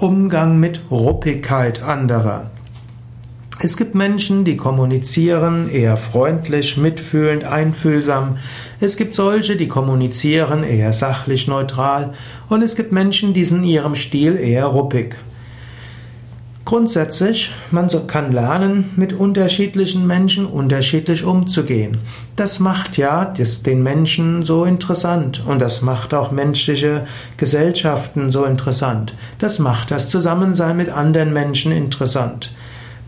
Umgang mit Ruppigkeit anderer. Es gibt Menschen, die kommunizieren eher freundlich, mitfühlend, einfühlsam. Es gibt solche, die kommunizieren eher sachlich, neutral. Und es gibt Menschen, die sind in ihrem Stil eher ruppig. Grundsätzlich, man kann lernen, mit unterschiedlichen Menschen unterschiedlich umzugehen. Das macht ja den Menschen so interessant und das macht auch menschliche Gesellschaften so interessant. Das macht das Zusammensein mit anderen Menschen interessant.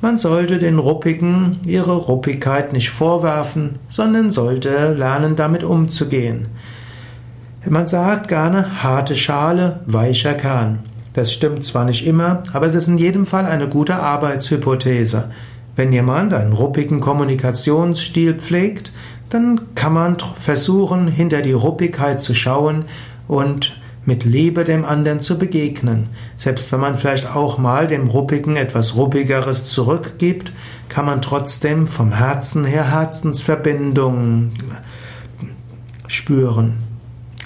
Man sollte den Ruppigen ihre Ruppigkeit nicht vorwerfen, sondern sollte lernen, damit umzugehen. Man sagt gerne harte Schale, weicher Kern. Das stimmt zwar nicht immer, aber es ist in jedem Fall eine gute Arbeitshypothese. Wenn jemand einen ruppigen Kommunikationsstil pflegt, dann kann man versuchen, hinter die Ruppigkeit zu schauen und mit Liebe dem anderen zu begegnen. Selbst wenn man vielleicht auch mal dem Ruppigen etwas Ruppigeres zurückgibt, kann man trotzdem vom Herzen her Herzensverbindungen spüren.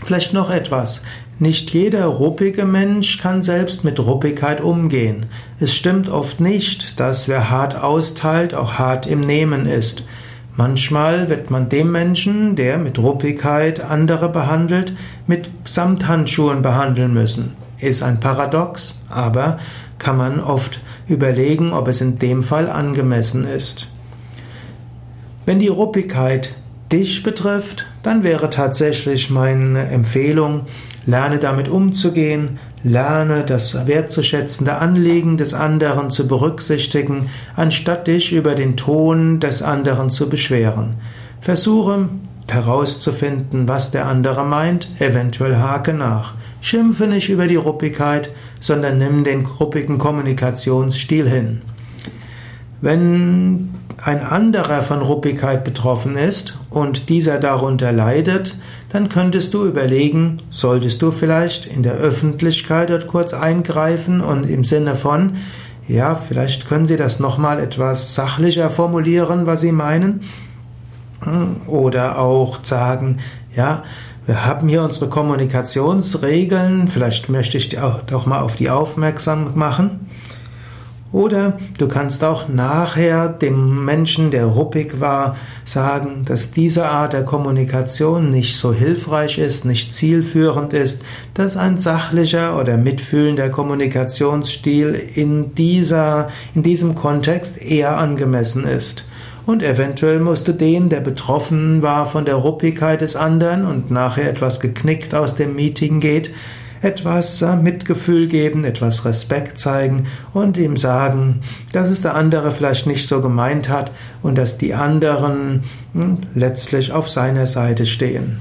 Vielleicht noch etwas. Nicht jeder ruppige Mensch kann selbst mit Ruppigkeit umgehen. Es stimmt oft nicht, dass wer hart austeilt, auch hart im Nehmen ist. Manchmal wird man dem Menschen, der mit Ruppigkeit andere behandelt, mit Samthandschuhen behandeln müssen. Ist ein Paradox, aber kann man oft überlegen, ob es in dem Fall angemessen ist. Wenn die Ruppigkeit dich betrifft, dann wäre tatsächlich meine Empfehlung, lerne damit umzugehen, lerne das wertzuschätzende Anliegen des anderen zu berücksichtigen, anstatt dich über den Ton des anderen zu beschweren. Versuche herauszufinden, was der andere meint, eventuell hake nach. Schimpfe nicht über die Ruppigkeit, sondern nimm den ruppigen Kommunikationsstil hin. Wenn ein anderer von Ruppigkeit betroffen ist und dieser darunter leidet, dann könntest du überlegen, solltest du vielleicht in der Öffentlichkeit dort kurz eingreifen und im Sinne von, ja, vielleicht können Sie das nochmal etwas sachlicher formulieren, was Sie meinen. Oder auch sagen, ja, wir haben hier unsere Kommunikationsregeln, vielleicht möchte ich doch mal auf die aufmerksam machen. Oder du kannst auch nachher dem Menschen, der ruppig war, sagen, dass diese Art der Kommunikation nicht so hilfreich ist, nicht zielführend ist, dass ein sachlicher oder mitfühlender Kommunikationsstil in dieser, in diesem Kontext eher angemessen ist. Und eventuell musst du den, der betroffen war von der Ruppigkeit des anderen und nachher etwas geknickt aus dem Meeting geht, etwas äh, Mitgefühl geben, etwas Respekt zeigen und ihm sagen, dass es der andere vielleicht nicht so gemeint hat und dass die anderen hm, letztlich auf seiner Seite stehen.